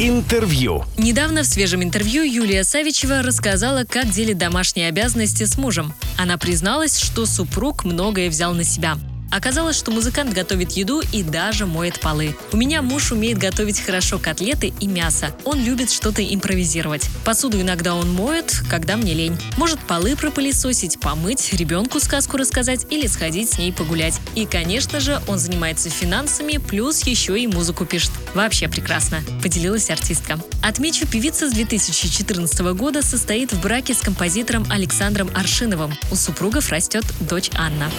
Интервью. Недавно в свежем интервью Юлия Савичева рассказала, как делит домашние обязанности с мужем. Она призналась, что супруг многое взял на себя. Оказалось, что музыкант готовит еду и даже моет полы. У меня муж умеет готовить хорошо котлеты и мясо. Он любит что-то импровизировать. Посуду иногда он моет, когда мне лень. Может полы пропылесосить, помыть, ребенку сказку рассказать или сходить с ней погулять. И, конечно же, он занимается финансами, плюс еще и музыку пишет. Вообще прекрасно, поделилась артистка. Отмечу, певица с 2014 года состоит в браке с композитором Александром Аршиновым. У супругов растет дочь Анна.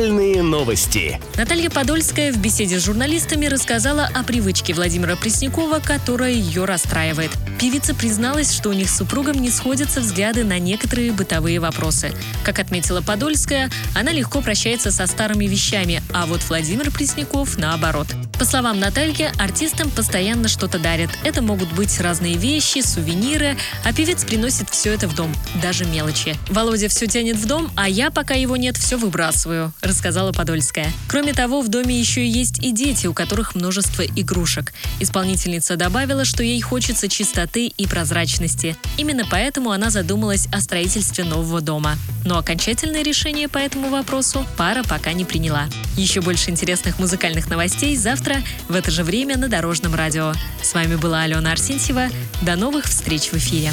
Музыкальные новости. Наталья Подольская в беседе с журналистами рассказала о привычке Владимира Преснякова, которая ее расстраивает. Певица призналась, что у них с супругом не сходятся взгляды на некоторые бытовые вопросы. Как отметила Подольская, она легко прощается со старыми вещами, а вот Владимир Пресняков наоборот. По словам Натальи, артистам постоянно что-то дарят. Это могут быть разные вещи, сувениры, а певец приносит все это в дом, даже мелочи. Володя все тянет в дом, а я, пока его нет, все выбрасываю, рассказала Подольская. Кроме того, в доме еще есть и дети, у которых множество игрушек. Исполнительница добавила, что ей хочется чистоты и прозрачности. Именно поэтому она задумалась о строительстве нового дома. Но окончательное решение по этому вопросу пара пока не приняла. Еще больше интересных музыкальных новостей завтра в это же время на Дорожном радио. С вами была Алена Арсентьева. До новых встреч в эфире.